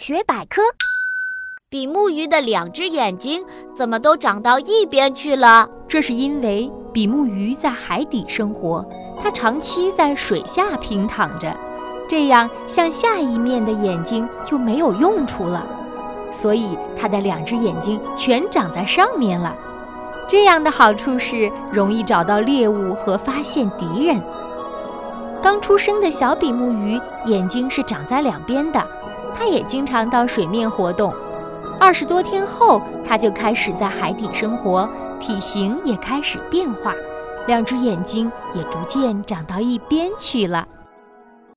学百科：比目鱼的两只眼睛怎么都长到一边去了？这是因为比目鱼在海底生活，它长期在水下平躺着，这样向下一面的眼睛就没有用处了，所以它的两只眼睛全长在上面了。这样的好处是容易找到猎物和发现敌人。刚出生的小比目鱼眼睛是长在两边的，它也经常到水面活动。二十多天后，它就开始在海底生活，体型也开始变化，两只眼睛也逐渐长到一边去了。